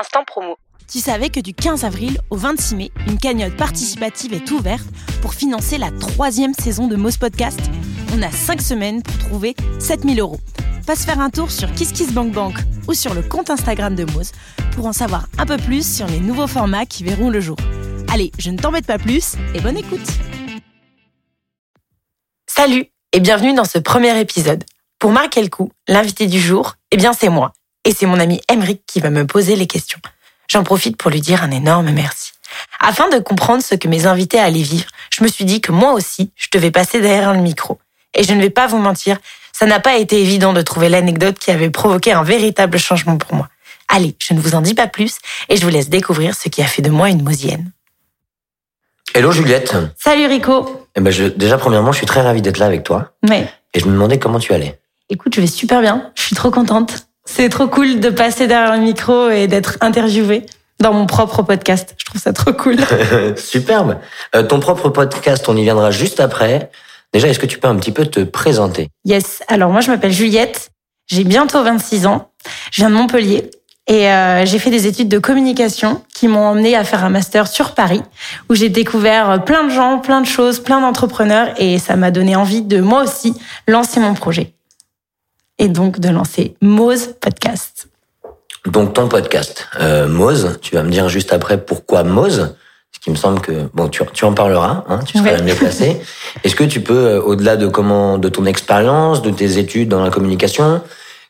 instant promo. Tu savais que du 15 avril au 26 mai, une cagnotte participative est ouverte pour financer la troisième saison de Moz Podcast? On a 5 semaines pour trouver 7000 euros. Passe faire un tour sur KissKissBankBank ou sur le compte Instagram de Moz pour en savoir un peu plus sur les nouveaux formats qui verront le jour. Allez, je ne t'embête pas plus et bonne écoute Salut et bienvenue dans ce premier épisode. Pour marquer le coup, l'invité du jour, eh bien c'est moi. Et c'est mon ami Emric qui va me poser les questions. J'en profite pour lui dire un énorme merci. Afin de comprendre ce que mes invités allaient vivre, je me suis dit que moi aussi, je devais passer derrière le micro. Et je ne vais pas vous mentir, ça n'a pas été évident de trouver l'anecdote qui avait provoqué un véritable changement pour moi. Allez, je ne vous en dis pas plus et je vous laisse découvrir ce qui a fait de moi une mosienne. Hello Juliette. Salut Rico. Eh ben je, déjà premièrement, je suis très ravi d'être là avec toi. Ouais. Et je me demandais comment tu allais. Écoute, je vais super bien. Je suis trop contente. C'est trop cool de passer derrière le micro et d'être interviewée dans mon propre podcast. Je trouve ça trop cool. Superbe. Euh, ton propre podcast, on y viendra juste après. Déjà, est-ce que tu peux un petit peu te présenter? Yes. Alors moi, je m'appelle Juliette. J'ai bientôt 26 ans. Je viens de Montpellier. Et euh, j'ai fait des études de communication qui m'ont emmené à faire un master sur Paris, où j'ai découvert plein de gens, plein de choses, plein d'entrepreneurs, et ça m'a donné envie de moi aussi lancer mon projet. Et donc de lancer Mose Podcast. Donc ton podcast, euh, Mose, tu vas me dire juste après pourquoi Mose ce qui me semble que bon tu, tu en parleras hein, tu seras Ouais. la mieux placé est-ce que tu peux euh, au-delà de comment de ton expérience de tes études dans la communication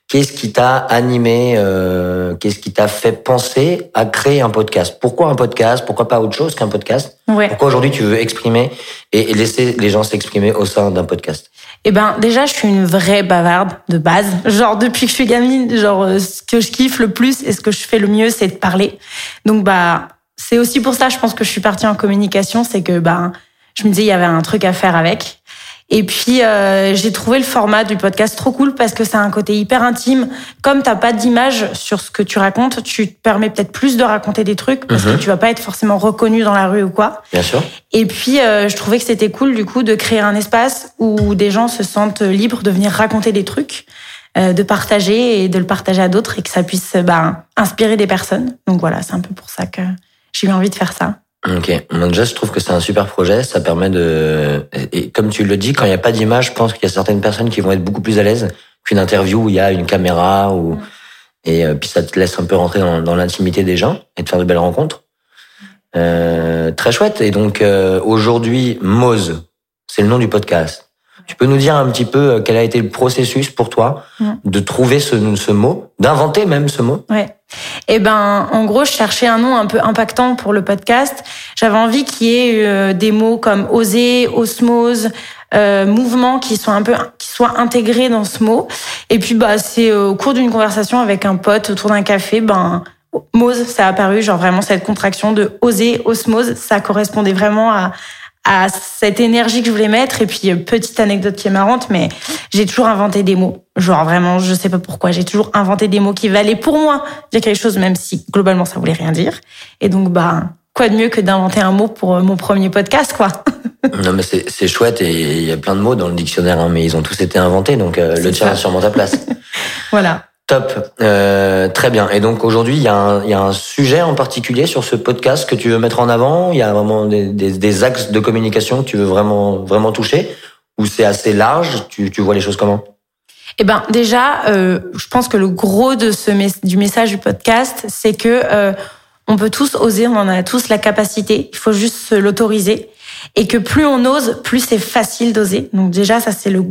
qu'est-ce qui t'a animé euh, qu'est-ce qui t'a fait penser à créer un podcast? Pourquoi un podcast? Pourquoi pas autre chose qu'un podcast? Ouais. pourquoi aujourd'hui tu veux exprimer et laisser les gens s'exprimer au sein d'un podcast? Eh ben, déjà, je suis une vraie bavarde de base. Genre, depuis que je suis gamine, genre, euh, ce que je kiffe le plus et ce que je fais le mieux, c'est de parler. Donc, bah, c'est aussi pour ça, je pense que je suis partie en communication, c'est que, bah, je me disais, il y avait un truc à faire avec. Et puis, euh, j'ai trouvé le format du podcast trop cool parce que c'est un côté hyper intime. Comme t'as pas d'image sur ce que tu racontes, tu te permets peut-être plus de raconter des trucs parce Mhm. que tu vas pas être forcément reconnu dans la rue ou quoi. bien sûr Et puis, euh, je trouvais que c'était cool, du coup, de créer un espace où des gens se sentent libres de venir raconter des trucs, euh, de partager et de le partager à d'autres et que ça puisse bah, inspirer des personnes. Donc voilà, c'est un peu pour ça que j'ai eu envie de faire ça. Ok, Moi, déjà je trouve que c'est un super projet, ça permet de... Et comme tu le dis, quand il n'y a pas d'image, je pense qu'il y a certaines personnes qui vont être beaucoup plus à l'aise qu'une interview où il y a une caméra, ou... et euh, puis ça te laisse un peu rentrer dans, dans l'intimité des gens et de faire de belles rencontres. Euh, très chouette, et donc euh, aujourd'hui, Mose, c'est le nom du podcast. Tu peux nous dire un petit peu euh, quel a été le processus pour toi Mm. de trouver ce, ce mot, d'inventer même ce mot? Ouais. Et ben, en gros, je cherchais un nom un peu impactant pour le podcast. J'avais envie qu'il y ait euh, des mots comme oser, osmose, euh, mouvement qui soient un peu qui soient intégrés dans ce mot. Et puis bah c'est euh, au cours d'une conversation avec un pote autour d'un café, ben Mose, ça a apparu, genre vraiment cette contraction de oser, osmose, ça correspondait vraiment à, à cette énergie que je voulais mettre. Et puis, euh, petite anecdote qui est marrante, mais j'ai toujours inventé des mots. Genre vraiment, je sais pas pourquoi, j'ai toujours inventé des mots qui valaient pour moi dire quelque chose, même si globalement ça voulait rien dire. Et donc, bah, quoi de mieux que d'inventer un mot pour euh, mon premier podcast, quoi? Non mais c'est chouette et il y a plein de mots dans le dictionnaire, hein, mais ils ont tous été inventés, donc euh, le tien a sûrement ta place. Voilà. Top, Euh, très bien. Et donc aujourd'hui, il y, a un- sujet en particulier sur ce podcast que tu veux mettre en avant? Il y a vraiment des, axes de communication que tu veux vraiment vraiment toucher, ou c'est assez large? Tu, vois les choses comment? Eh ben déjà, euh, je pense que le gros de ce du message du podcast, c'est que euh, on peut tous oser, on en a tous la capacité. Il faut juste se l'autoriser, et que plus on ose, plus c'est facile d'oser. Donc déjà, ça c'est le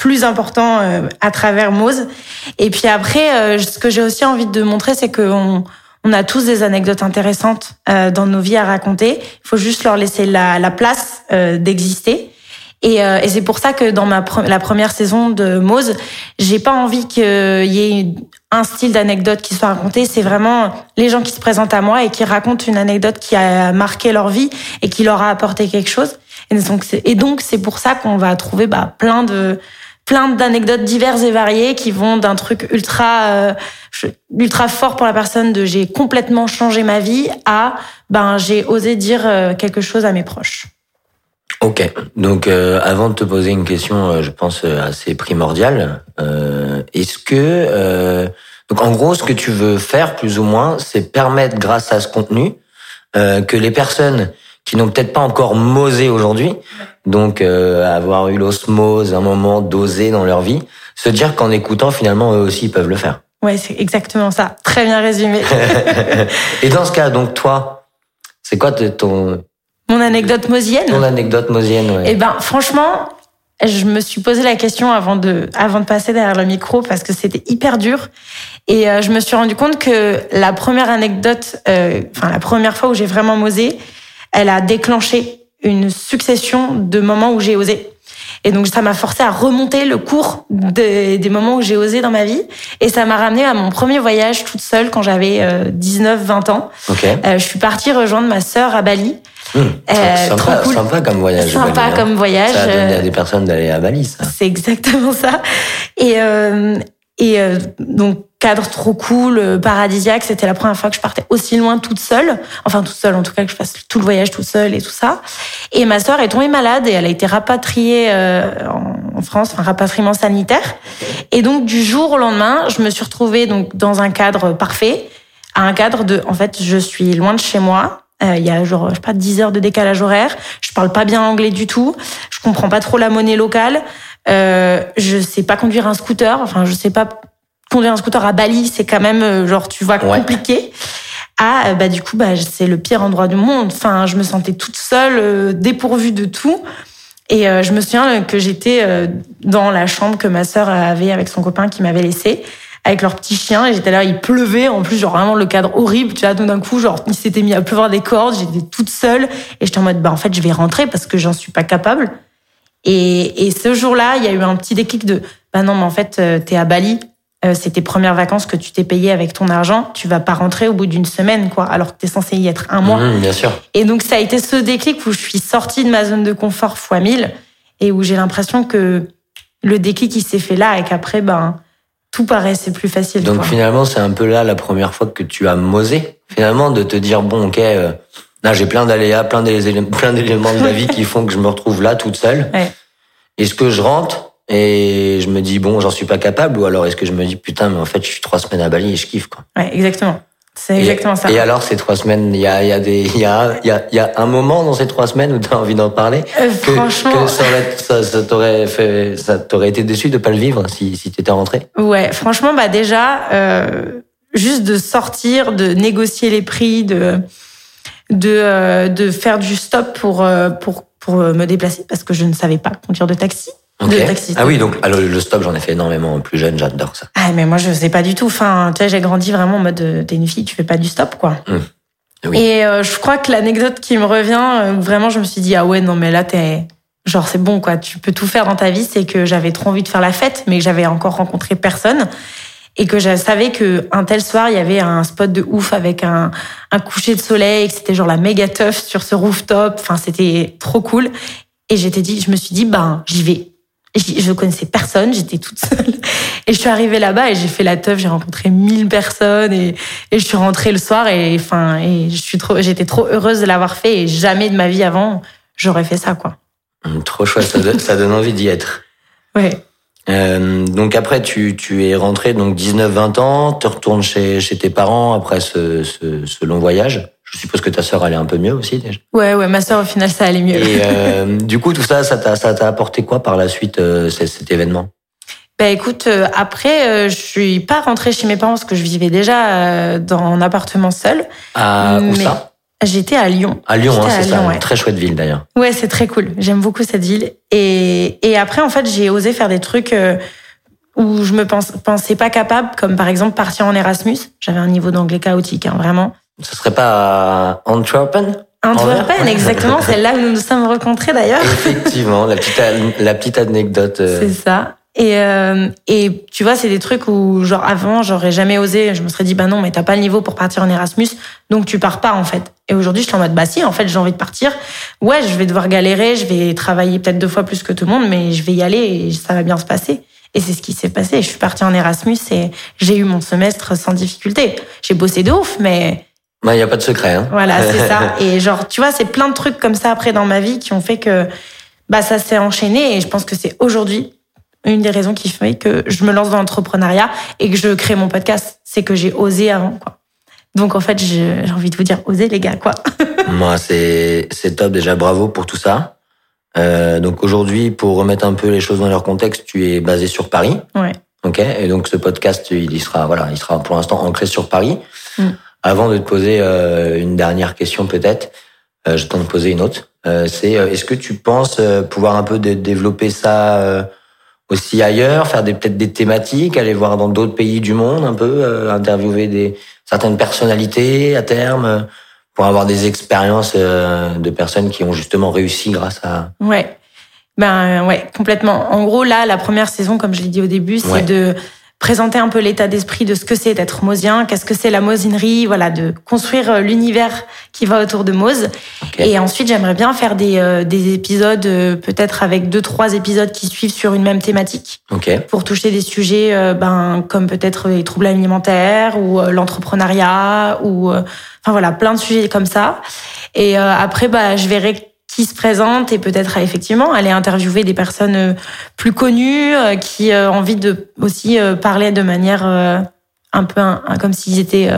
plus important euh, à travers Mose. Et puis après, euh, ce que j'ai aussi envie de montrer, c'est qu'on on a tous des anecdotes intéressantes euh, dans nos vies à raconter. Il faut juste leur laisser la, la place d'exister. Et, et c'est pour ça que dans ma la première saison de Mose, j'ai pas envie qu'il y ait un style d'anecdote qui soit raconté. C'est vraiment les gens qui se présentent à moi et qui racontent une anecdote qui a marqué leur vie et qui leur a apporté quelque chose. Et donc c'est pour ça qu'on va trouver bah, plein de plein d'anecdotes diverses et variées qui vont d'un truc ultra euh, ultra fort pour la personne de j'ai complètement changé ma vie à ben j'ai osé dire euh, quelque chose à mes proches. Ok. Donc euh, avant de te poser une question, je pense assez primordiale, est-ce que Donc en gros, ce que tu veux faire, plus ou moins, c'est permettre, grâce à ce contenu, que les personnes qui n'ont peut-être pas encore mosé aujourd'hui, donc euh, avoir eu l'osmose, un moment dosé dans leur vie, se dire qu'en écoutant, finalement, eux aussi, ils peuvent le faire. Ouais, c'est exactement ça. Très bien résumé. Et dans ce cas, donc toi, c'est quoi ton... Mon anecdote mosienne Ton anecdote mosienne, ouais. Eh ben, franchement, je me suis posé la question avant de, avant de passer derrière le micro parce que c'était hyper dur. Et euh, je me suis rendu compte que la première anecdote, euh, enfin la première fois où j'ai vraiment osé, elle a déclenché une succession de moments où j'ai osé. Et donc ça m'a forcé à remonter le cours des, des moments où j'ai osé dans ma vie. Et ça m'a ramené à mon premier voyage toute seule quand j'avais 19-20 ans. Okay. Euh, je suis partie rejoindre ma sœur à Bali. Mmh, euh, sympa, cool. sympa comme voyage. Sympa Bali, hein. comme voyage. Ça a donné à des personnes d'aller à Bali, ça. C'est exactement ça. Et, euh, et euh, donc cadre trop cool, paradisiaque. C'était la première fois que je partais aussi loin toute seule. Enfin toute seule, en tout cas que je fasse tout le voyage toute seule et tout ça. Et ma sœur est tombée malade et elle a été rapatriée euh, en France, enfin rapatriement sanitaire. Et donc du jour au lendemain, je me suis retrouvée donc dans un cadre parfait, à un cadre de, en fait, je suis loin de chez moi. Euh, il y a genre je sais pas 10 heures de décalage horaire. Je parle pas bien anglais du tout. Je comprends pas trop la monnaie locale. Euh, je sais pas conduire un scooter. Enfin, je sais pas conduire un scooter à Bali. C'est quand même genre tu vois compliqué. Ah bah du coup bah c'est le pire endroit du monde. Enfin, je me sentais toute seule, euh, dépourvue de tout. Et euh, je me souviens que j'étais euh, dans la chambre que ma sœur avait avec son copain qui m'avait laissé avec leur petit chien et j'étais là il pleuvait en plus genre vraiment le cadre horrible tu vois tout d'un coup genre il s'était mis à pleuvoir des cordes j'étais toute seule et j'étais en mode bah en fait je vais rentrer parce que j'en suis pas capable et, et ce jour-là il y a eu un petit déclic de bah non mais en fait t'es à Bali euh, c'est tes premières vacances que tu t'es payé avec ton argent, tu vas pas rentrer au bout d'une semaine, quoi, alors que tu es censé y être un mois. Mmh, bien sûr. Et donc, ça a été ce déclic où je suis sortie de ma zone de confort fois 1000 et où j'ai l'impression que le déclic, il s'est fait là et qu'après, ben, tout paraissait plus facile. Donc, quoi. finalement, c'est un peu là la première fois que tu as mosé, finalement, de te dire, bon, ok, euh, là, j'ai plein d'aléas, plein d'éléments, plein d'éléments de ma vie qui font que je me retrouve là, toute seule. Ouais. Est-ce que je rentre et je me dis bon j'en suis pas capable ou alors est-ce que je me dis putain mais en fait je suis trois semaines à Bali et je kiffe quoi. Ouais exactement. C'est exactement ça. et alors ces trois semaines il y a il y a des il y a il y a, y a un moment dans ces trois semaines où tu as envie d'en parler euh, que, franchement que ça, aurait, ça, ça t'aurait fait ça t'aurait été déçu de pas le vivre si si t'étais rentré? Ouais franchement bah déjà euh, juste de sortir de négocier les prix de de euh, de faire du stop pour euh, pour pour me déplacer parce que je ne savais pas conduire de taxi Okay. de taxi. Ah oui, donc alors, le stop, j'en ai fait énormément plus jeune, j'adore ça. Ah, mais moi, je sais pas du tout. Enfin, tu sais, j'ai grandi vraiment en mode, euh, t'es une fille, tu fais pas du stop, quoi. Mmh. Oui. Et euh, je crois que l'anecdote qui me revient, euh, vraiment, je me suis dit, ah ouais, non, mais là, t'es. Genre, c'est bon, quoi. Tu peux tout faire dans ta vie. C'est que j'avais trop envie de faire la fête, mais que j'avais encore rencontré personne. Et que je savais que un tel soir, il y avait un spot de ouf avec un, un coucher de soleil, que c'était genre la méga teuf sur ce rooftop. Enfin, c'était trop cool. Et j'étais dit, je me suis dit, ben, j'y vais je connaissais personne, j'étais toute seule. Et je suis arrivée là-bas et j'ai fait la teuf, j'ai rencontré mille personnes et, et je suis rentrée le soir et enfin et je suis trop, j'étais trop heureuse de l'avoir fait et jamais de ma vie avant j'aurais fait ça quoi. Mmh, trop chouette, ça, donne, ça donne envie d'y être. Ouais. Euh, donc après tu tu es rentrée donc 19-20 ans, tu retournes chez chez tes parents après ce, ce, ce long voyage? Je suppose que ta sœur allait un peu mieux aussi déjà. Ouais, ouais, ma sœur au final ça allait mieux. Et euh, du coup tout ça, ça t'a ça t'a apporté quoi par la suite euh, cet, cet événement? Bah écoute, euh, après euh, je suis pas rentrée chez mes parents parce que je vivais déjà euh, dans un appartement seul. À où ça? J'étais à Lyon. À Lyon, hein, c'est ça, une ouais. très chouette ville d'ailleurs. Ouais, c'est très cool. J'aime beaucoup cette ville. Et, et après, en fait, j'ai osé faire des trucs euh, où je me pense, pensais pas capable, comme par exemple partir en Erasmus. J'avais un niveau d'anglais chaotique, hein, vraiment. Ce serait pas à Antwerpen Antwerpen, exactement. C'est là où nous nous sommes rencontrés d'ailleurs. Effectivement, la petite la petite anecdote. euh, C'est ça. Et, euh, et tu vois, c'est des trucs où, genre, avant, j'aurais jamais osé. Je me serais dit, bah non, mais t'as pas le niveau pour partir en Erasmus, donc tu pars pas, en fait. Et aujourd'hui, je suis en mode, bah si, en fait, j'ai envie de partir. Ouais, je vais devoir galérer, je vais travailler peut-être deux fois plus que tout le monde, mais je vais y aller et ça va bien se passer. Et c'est ce qui s'est passé. Je suis partie en Erasmus et j'ai eu mon semestre sans difficulté. J'ai bossé de ouf, mais Il n'y a pas de secret. Hein. voilà, c'est ça. Et genre, tu vois, c'est plein de trucs comme ça après dans ma vie qui ont fait que bah ça s'est enchaîné et je pense que c'est aujourd'hui une des raisons qui fait que je me lance dans l'entrepreneuriat et que je crée mon podcast, c'est que j'ai osé avant, quoi. Donc en fait, j'ai envie de vous dire, osez les gars, quoi. Moi, c'est top déjà, bravo pour tout ça. Euh, donc aujourd'hui, pour remettre un peu les choses dans leur contexte, tu es basé sur Paris. Ouais. Ok. Et donc ce podcast, il sera voilà, il sera pour l'instant ancré sur Paris. Mm. Avant de te poser euh, une dernière question peut-être, euh, je t'en poser une autre. Euh, c'est euh, est-ce que tu penses euh, pouvoir un peu dé- développer ça euh, aussi ailleurs, faire des peut-être des thématiques, aller voir dans d'autres pays du monde un peu, euh, interviewer des certaines personnalités à terme euh, pour avoir des expériences euh, de personnes qui ont justement réussi grâce à Ouais. Ben ouais, complètement. En gros, là, la première saison, comme je l'ai dit au début, c'est Ouais. de présenter un peu l'état d'esprit de ce que c'est d'être mosien, qu'est-ce que c'est la mosinerie, voilà, de construire euh, l'univers qui va autour de Mose. Et ensuite, j'aimerais bien faire des, euh, des épisodes, euh, peut-être avec deux, trois épisodes qui suivent sur une même thématique Ok. pour toucher des sujets euh, ben, comme peut-être les troubles alimentaires ou euh, l'entrepreneuriat ou euh, enfin voilà plein de sujets comme ça et euh, après bah je verrai qui se présente et peut-être effectivement aller interviewer des personnes euh, plus connues euh, qui euh, ont envie de aussi parler de manière un peu un- un- comme s'ils étaient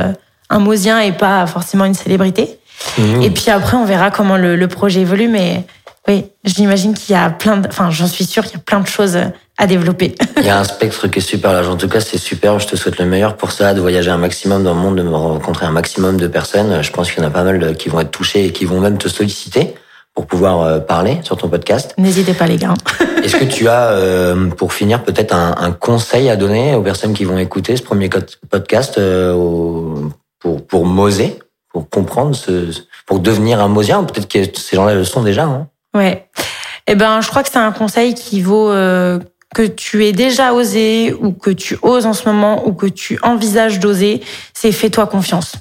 un mosien et pas forcément une célébrité Mhm. et puis après, on verra comment le, le projet évolue. Mais oui, j'imagine qu'il y a plein de, enfin, j'en suis sûre qu'il y a plein de choses à développer. Il y a un spectre qui est super large. En tout cas, c'est super. Je te souhaite le meilleur pour ça, de voyager un maximum dans le monde, de me rencontrer un maximum de personnes. Je pense qu'il y en a pas mal qui vont être touchées et qui vont même te solliciter pour pouvoir euh, parler sur ton podcast. N'hésitez pas, les gars. Est-ce que tu as, euh, pour finir, peut-être un, un conseil à donner aux personnes qui vont écouter ce premier podcast euh, au- pour pour moser, pour comprendre ce, pour devenir un mosien ou Peut-être que ces gens-là le sont déjà. Hein Ouais. Eh ben, je crois que c'est un conseil qui vaut euh, que tu aies déjà osé ou que tu oses en ce moment ou que tu envisages d'oser. C'est fais-toi confiance.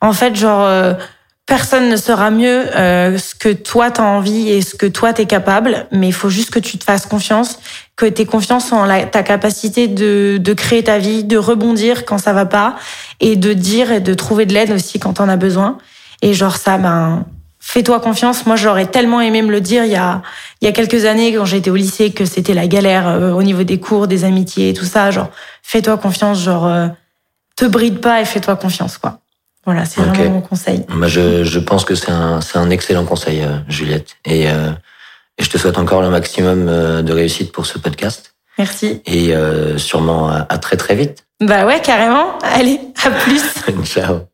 En fait, genre. Personne ne saura mieux euh, ce que toi t'as envie et ce que toi t'es capable, mais il faut juste que tu te fasses confiance, que tu aies confiance en la, ta capacité de, de créer ta vie, de rebondir quand ça va pas, et de dire et de trouver de l'aide aussi quand t'en as besoin. Et genre ça, ben fais-toi confiance. Moi, j'aurais tellement aimé me le dire il y a il y a quelques années quand j'étais au lycée que c'était la galère euh, au niveau des cours, des amitiés et tout ça. Genre fais-toi confiance, genre euh, te bride pas et fais-toi confiance quoi. Voilà, c'est Ok. vraiment mon conseil. Moi, je, je pense que c'est un, c'est un excellent conseil, euh, Juliette. Et, euh, et je te souhaite encore le maximum euh, de réussite pour ce podcast. Merci. Et euh, sûrement à, à très très vite. Bah ouais, carrément. Allez, à plus. Ciao.